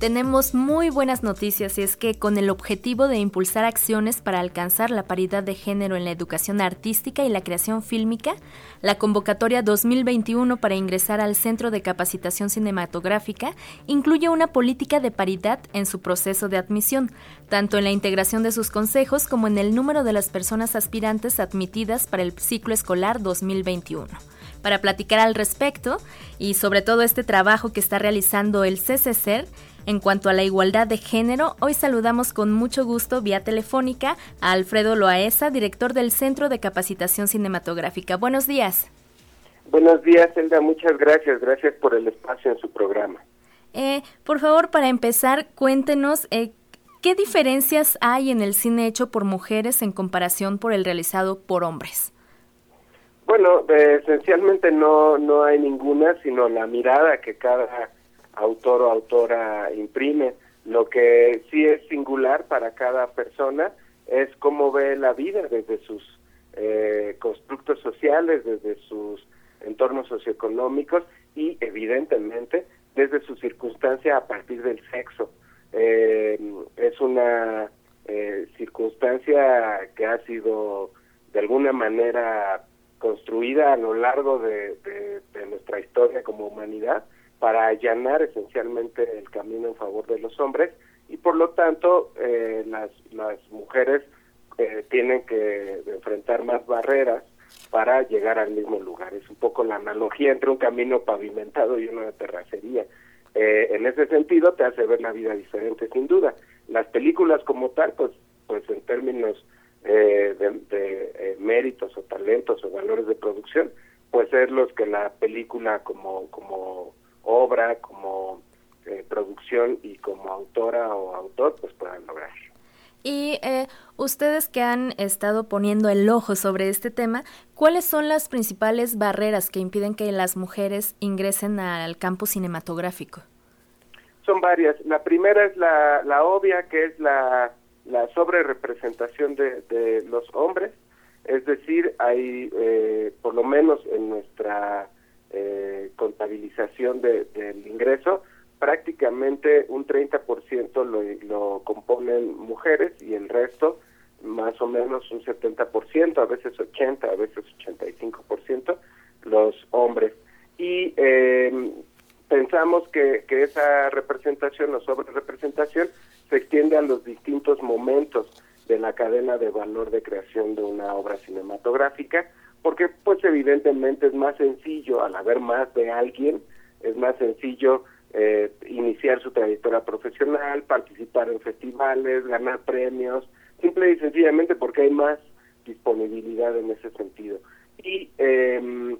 tenemos muy buenas noticias y es que con el objetivo de impulsar acciones para alcanzar la paridad de género en la educación artística y la creación fílmica, la convocatoria 2021 para ingresar al Centro de Capacitación Cinematográfica incluye una política de paridad en su proceso de admisión, tanto en la integración de sus consejos como en el número de las personas aspirantes admitidas para el ciclo escolar 2021 para platicar al respecto y sobre todo este trabajo que está realizando el CCCER en cuanto a la igualdad de género, hoy saludamos con mucho gusto vía telefónica a Alfredo Loaesa, director del Centro de Capacitación Cinematográfica. Buenos días. Buenos días, Elda. Muchas gracias. Gracias por el espacio en su programa. Eh, por favor, para empezar, cuéntenos eh, qué diferencias hay en el cine hecho por mujeres en comparación por el realizado por hombres. Bueno, esencialmente no, no hay ninguna, sino la mirada que cada autor o autora imprime. Lo que sí es singular para cada persona es cómo ve la vida desde sus eh, constructos sociales, desde sus entornos socioeconómicos y evidentemente desde su circunstancia a partir del sexo. Eh, es una eh, circunstancia que ha sido de alguna manera construida a lo largo de nuestra historia como humanidad para allanar esencialmente el camino en favor de los hombres y por lo tanto eh, las, las mujeres eh, tienen que enfrentar más barreras para llegar al mismo lugar. Es un poco la analogía entre un camino pavimentado y una terracería. Eh, en ese sentido te hace ver la vida diferente, sin duda. Las películas como tal, pues, pues en términos de, de méritos o talentos o valores de producción, pues es los que la película como, como obra, como eh, producción y como autora o autor, pues puedan lograr. Y eh, ustedes que han estado poniendo el ojo sobre este tema, ¿cuáles son las principales barreras que impiden que las mujeres ingresen al campo cinematográfico? Son varias. La primera es la, la obvia, que es la, la sobre representación de, de los hombres. Es decir, hay, eh, por lo menos en nuestra contabilización de, del ingreso, prácticamente un 30% lo, lo componen mujeres y el resto más o menos un 70%, a veces 80, a veces 85% los hombres. Y eh, pensamos que, que esa representación o sobre representación se extiende a los distintos momentos de la cadena de valor de creación de una obra cinematográfica, porque pues evidentemente es más sencillo al haber más de alguien, es más sencillo eh, iniciar su trayectoria profesional, participar en festivales, ganar premios, simple y sencillamente porque hay más disponibilidad en ese sentido. Y em,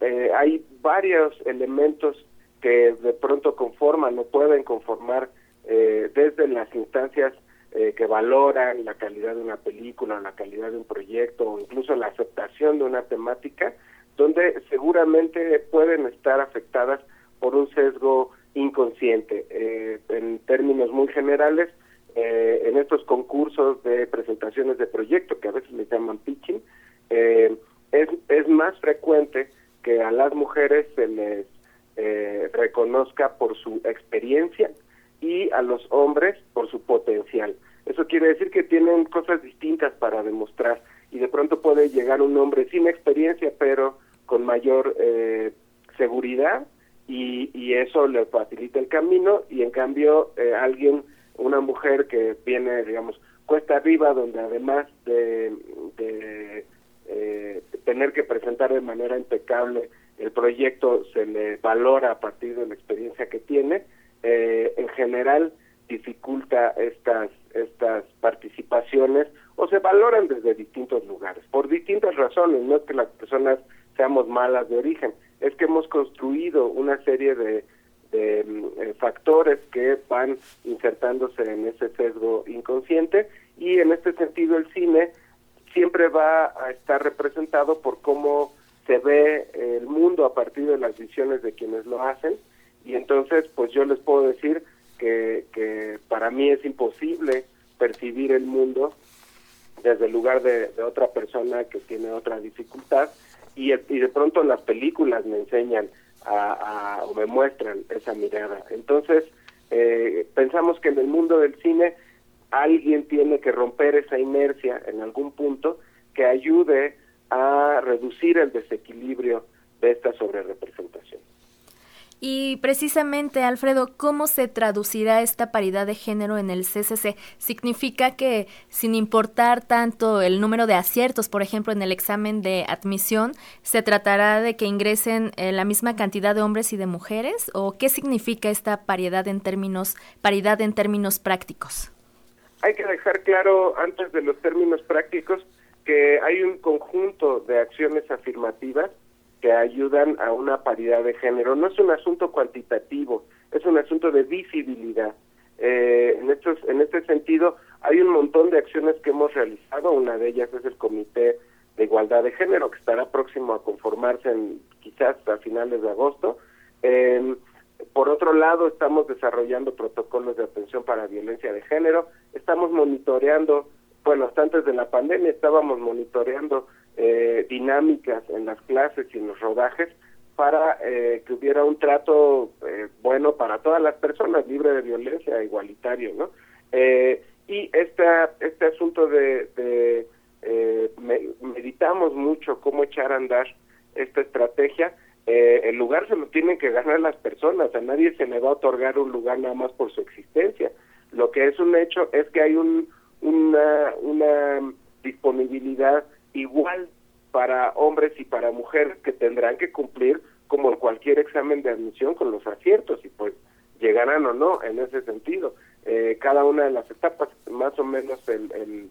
eh, hay varios elementos que de pronto conforman o pueden conformar eh, desde las instancias eh, que valoran la calidad de una película, la calidad de un proyecto o incluso la aceptación de una temática, donde seguramente pueden estar afectadas por un sesgo inconsciente. Eh, en términos muy generales, eh, en estos concursos de presentaciones de proyecto, que a veces le llaman pitching, es, es más frecuente que a las mujeres se les reconozca por su experiencia, y a los hombres por su potencial. Eso quiere decir que tienen cosas distintas para demostrar y de pronto puede llegar un hombre sin experiencia pero con mayor eh, seguridad y, y, eso le facilita el camino y en cambio eh, alguien, una mujer que viene, digamos, cuesta arriba donde además de, de eh, tener que presentar de manera impecable el proyecto se le valora a partir de la experiencia que tiene, eh, en general dificulta estas estas participaciones o se valoran desde distintos lugares por distintas razones no es que las personas seamos malas de origen es que hemos construido una serie de, de mm, eh, factores que van insertándose en ese sesgo inconsciente y en este sentido el cine siempre va a estar representado por cómo se ve el mundo a partir de las visiones de quienes lo hacen y entonces pues yo les puedo decir que, que para mí es imposible percibir el mundo desde el lugar de, otra persona que tiene otra dificultad y, de pronto las películas me enseñan a, o me muestran esa mirada. Entonces, Eh, pensamos que en el mundo del cine alguien tiene que romper esa inercia en algún punto que ayude a reducir el desequilibrio de esta sobrerepresentación. Y precisamente, Alfredo, ¿cómo se traducirá esta paridad de género en el CCC? ¿Significa que sin importar tanto el número de aciertos, por ejemplo, en el examen de admisión, se tratará de que ingresen eh, la misma cantidad de hombres y de mujeres? ¿O qué significa esta paridad en términos, paridad en términos prácticos? Hay que dejar claro, antes de los términos prácticos, que hay un conjunto de acciones afirmativas que ayudan a una paridad de género. No es un asunto cuantitativo, es un asunto de visibilidad. Eh, en, estos, en este sentido, hay un montón de acciones que hemos realizado. Una de ellas es el Comité de Igualdad de Género, que estará próximo a conformarse en, quizás a finales de agosto. por otro lado, estamos desarrollando protocolos de atención para violencia de género. Estamos monitoreando, bueno, hasta antes de la pandemia estábamos monitoreando eh, dinámicas en las clases y en los rodajes para eh, que hubiera un trato eh, bueno para todas las personas, libre de violencia, igualitario, ¿no? Eh, y esta, este asunto de, de meditamos mucho cómo echar a andar esta estrategia. el lugar se lo tienen que ganar las personas, a nadie se le va a otorgar un lugar nada más por su existencia. Lo que es un hecho es que hay un, una disponibilidad igual para hombres y para mujeres que tendrán que cumplir como en cualquier examen de admisión con los aciertos y pues llegarán o no en ese sentido. Eh, cada una de las etapas, más o menos el, el,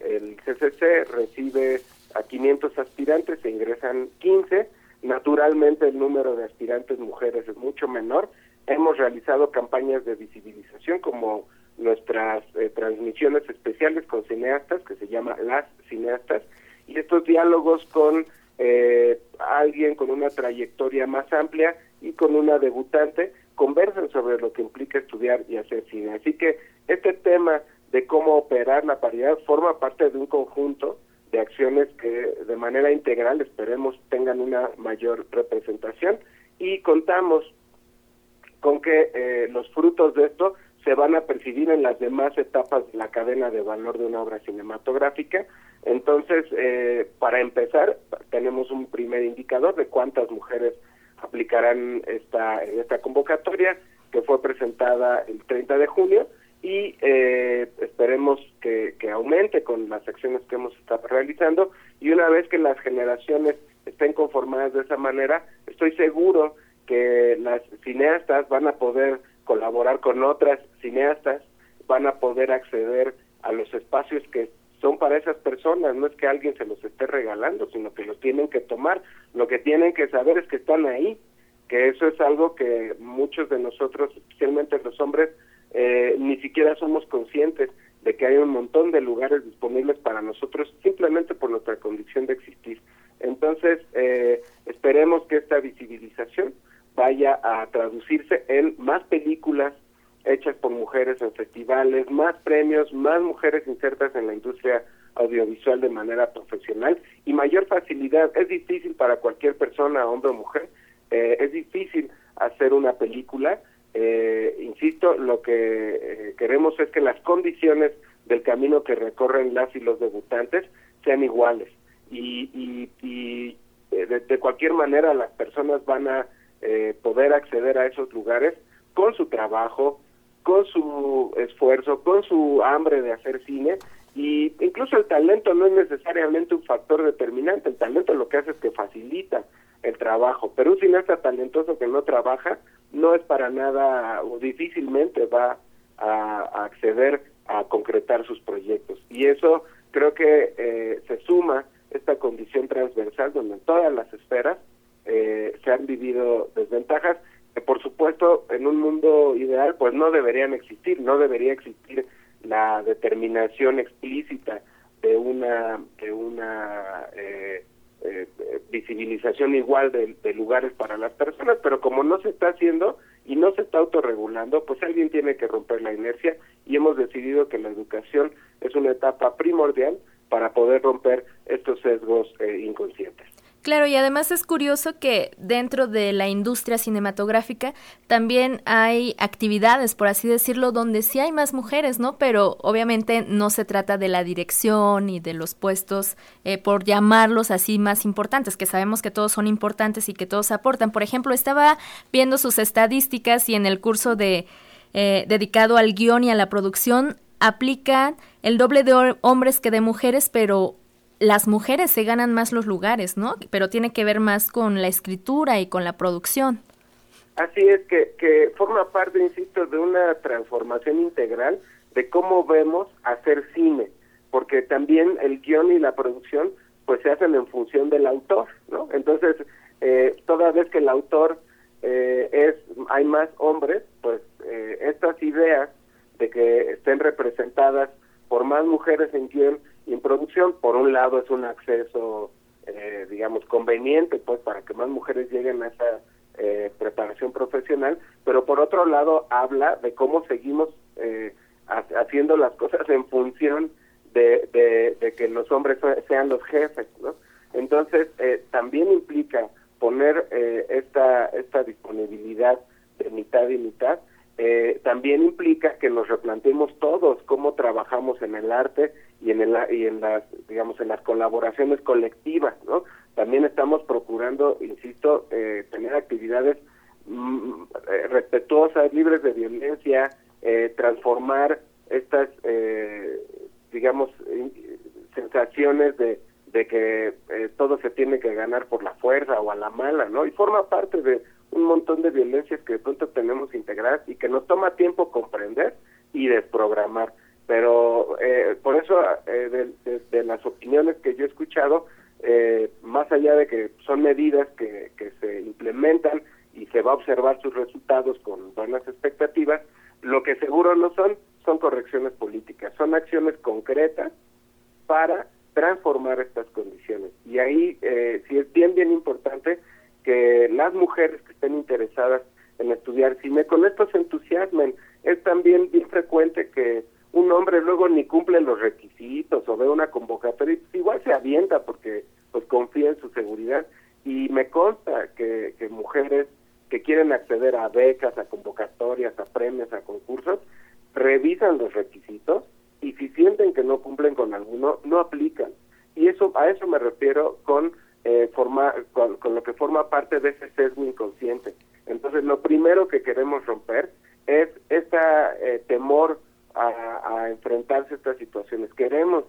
el CCC recibe a 500 aspirantes, se ingresan 15, naturalmente el número de aspirantes mujeres es mucho menor. Hemos realizado campañas de visibilización como nuestras eh, transmisiones especiales con cineastas, que se llama Las Cineastas, y estos diálogos con eh, alguien con una trayectoria más amplia y con una debutante conversan sobre lo que implica estudiar y hacer cine. Así que este tema de cómo operar la paridad forma parte de un conjunto de acciones que de manera integral esperemos tengan una mayor representación y contamos con que eh, los frutos de esto se van a percibir en las demás etapas de la cadena de valor de una obra cinematográfica entonces, eh, para empezar, tenemos un primer indicador de cuántas mujeres aplicarán esta, convocatoria que fue presentada el 30 de junio y eh, esperemos que, que aumente con las acciones que hemos estado realizando y una vez que las generaciones estén conformadas de esa manera, estoy seguro que las cineastas van a poder colaborar con otras cineastas, van a poder acceder a los espacios que son para esas personas, no es que alguien se los esté regalando, sino que los tienen que tomar. Lo que tienen que saber es que están ahí, que eso es algo que muchos de nosotros, especialmente los hombres, eh, ni siquiera somos conscientes de que hay un montón de lugares disponibles para nosotros simplemente por nuestra condición de existir. Entonces, eh, esperemos que esta visibilización vaya a traducirse en más películas, hechas por mujeres en festivales, más premios, más mujeres insertas en la industria audiovisual de manera profesional y mayor facilidad. Es difícil para cualquier persona, hombre o mujer, eh, es difícil hacer una película. Eh, insisto, lo que eh, queremos es que las condiciones del camino que recorren las y los debutantes sean iguales y, y, y de, de, cualquier manera las personas van a poder acceder a esos lugares con su trabajo, con su esfuerzo, con su hambre de hacer cine y incluso el talento no es necesariamente un factor determinante, el talento lo que hace es que facilita el trabajo, pero un cineasta talentoso que no trabaja no es para nada o difícilmente va a, acceder a concretar sus proyectos. Y eso creo que eh, se suma esta condición transversal donde en todas las esferas eh, se han vivido desventajas por supuesto en un mundo ideal pues no deberían existir, no debería existir la determinación explícita de una de una eh, eh, visibilización igual de, lugares para las personas, pero como no se está haciendo y no se está autorregulando, pues alguien tiene que romper la inercia y hemos decidido que la educación es una etapa primordial para poder romper estos sesgos eh, inconscientes. Claro, y además es curioso que dentro de la industria cinematográfica también hay actividades, por así decirlo, donde sí hay más mujeres, ¿no? Pero obviamente no se trata de la dirección y de los puestos, eh, por llamarlos así, más importantes, que sabemos que todos son importantes y que todos aportan. Por ejemplo, estaba viendo sus estadísticas y en el curso de eh, dedicado al guion y a la producción aplican el doble de hombres que de mujeres, pero las mujeres se ganan más los lugares, ¿no? Pero tiene que ver más con la escritura y con la producción. Así es, que, que forma parte, insisto, de una transformación integral de cómo vemos hacer cine, porque también el guion y la producción pues se hacen en función del autor, ¿no? Entonces, eh, toda vez que el autor eh, es hay más hombres, pues eh, estas ideas de que estén representadas por más mujeres en guion producción, por un lado es un acceso, eh, digamos, conveniente, pues, para que más mujeres lleguen a esa eh, preparación profesional, pero por otro lado habla de cómo seguimos eh, haciendo las cosas en función de, de, que los hombres sean los jefes, ¿no? Entonces, también implica poner esta, esta disponibilidad de mitad y mitad, eh, también implica que nos replanteemos todos cómo trabajamos en el arte y en el y en las digamos en las colaboraciones colectivas no también estamos procurando insisto eh, tener actividades mm, eh, respetuosas libres de violencia eh, transformar estas digamos sensaciones de de que todo se tiene que ganar por la fuerza o a la mala no y forma parte de un montón de violencias que de pronto tenemos integradas y que nos toma tiempo comprender y desprogramar. Pero eh, por eso, eh, de, las opiniones que yo he escuchado, eh, más allá de que son medidas que, que se implementan y se va a observar sus resultados con buenas expectativas, lo que seguro no son son correcciones políticas, son acciones concretas para transformar estas condiciones. Y ahí eh, sí es bien, bien importante que las mujeres que estén interesadas en estudiar cine con esto se entusiasmen. Es también bien frecuente que un hombre luego ni cumple los requisitos o ve una convocatoria igual se avienta porque pues confía en su seguridad y me consta que, mujeres que quieren acceder a becas, a convocatorias, a premios, a concursos, revisan los requisitos y si sienten que no cumplen con alguno, no aplican. Y eso a eso me refiero con eh, forma, con, lo que forma parte de ese sesgo inconsciente. Entonces, lo primero que queremos romper es este temor a, enfrentarse a estas situaciones. Queremos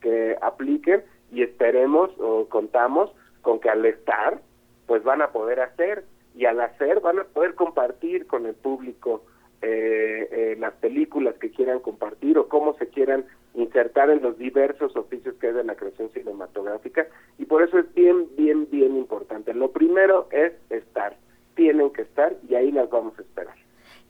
que apliquen y esperemos o contamos con que al estar, pues van a poder hacer y al hacer van a poder compartir con el público eh, eh, las películas que quieran compartir o cómo se quieran insertar en los diversos oficios que hay de la creación cinematográfica y por eso es bien, bien, bien importante. Lo primero es estar, tienen que estar y ahí las vamos a esperar.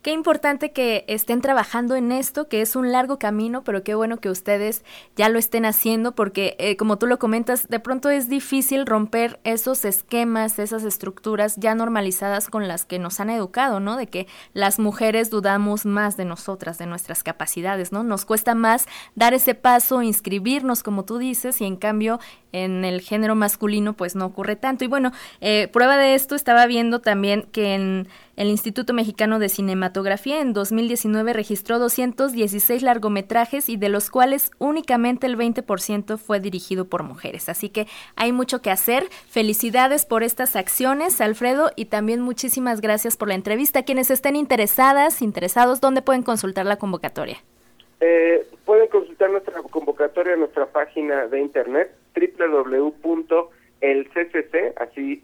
Qué importante que estén trabajando en esto, que es un largo camino, pero qué bueno que ustedes ya lo estén haciendo, porque eh, como tú lo comentas, de pronto es difícil romper esos esquemas, esas estructuras ya normalizadas con las que nos han educado, ¿no? De que las mujeres dudamos más de nosotras, de nuestras capacidades, ¿no? Nos cuesta más dar ese paso, inscribirnos, como tú dices, y en cambio en el género masculino pues no ocurre tanto. Y bueno, eh, prueba de esto estaba viendo también que en el Instituto Mexicano de Cinematografía en 2019 registró 216 largometrajes y de los cuales únicamente el 20% fue dirigido por mujeres. Así que hay mucho que hacer. Felicidades por estas acciones, Alfredo, y también muchísimas gracias por la entrevista. Quienes estén interesadas, interesados, ¿dónde pueden consultar la convocatoria? Eh, pueden consultar nuestra convocatoria en nuestra página de internet www.elccc, así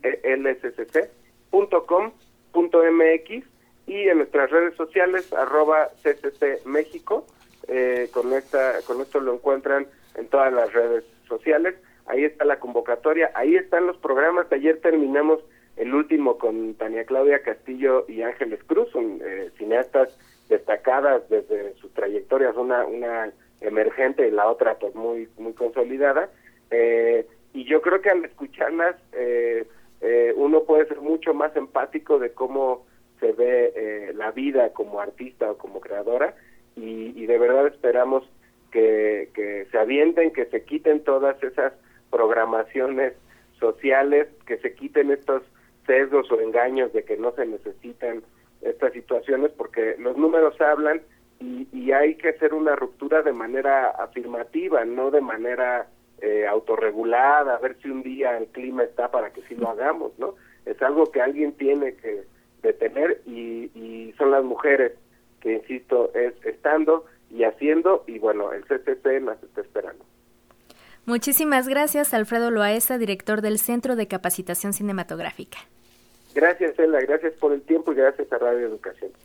lscc.com.mx y en nuestras redes sociales arroba ccc México. Eh, con, esta, con esto lo encuentran en todas las redes sociales. Ahí está la convocatoria, ahí están los programas. Ayer terminamos el último con Tania Claudia Castillo y Ángeles Cruz, eh, cineastas destacadas desde sus trayectorias, una, una emergente y la otra pues muy, muy consolidada. Eh, y yo creo que al escucharlas eh, eh, uno puede ser mucho más empático de cómo se ve eh, la vida como artista o como creadora y, y de verdad esperamos que, que se avienten, que se quiten todas esas programaciones sociales, que se quiten estos sesgos o engaños de que no se necesitan estas situaciones porque los números hablan y, y hay que hacer una ruptura de manera afirmativa, no de manera eh, autorregulada, a ver si un día el clima está para que sí lo hagamos, ¿no? Es algo que alguien tiene que detener y, y son las mujeres que, insisto, es estando y haciendo y bueno, el CCC las está esperando. Muchísimas gracias, Alfredo Loaesa, director del Centro de Capacitación Cinematográfica. Gracias, Ela, gracias por el tiempo y gracias a Radio Educación.